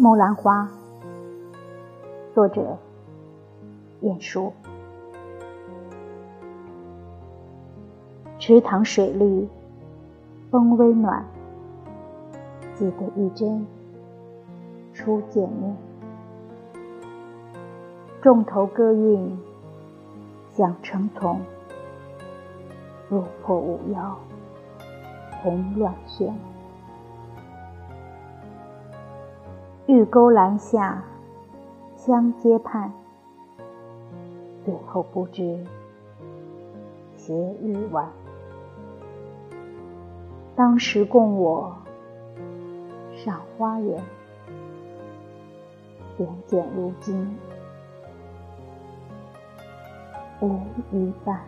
木兰花，作者：晏殊。池塘水绿，风微暖，记得一针初见面。重头歌韵响成丛，落破五幺红乱旋。玉钩栏下，相接畔，最后不知斜日晚。当时共我赏花园，点检如今无一半。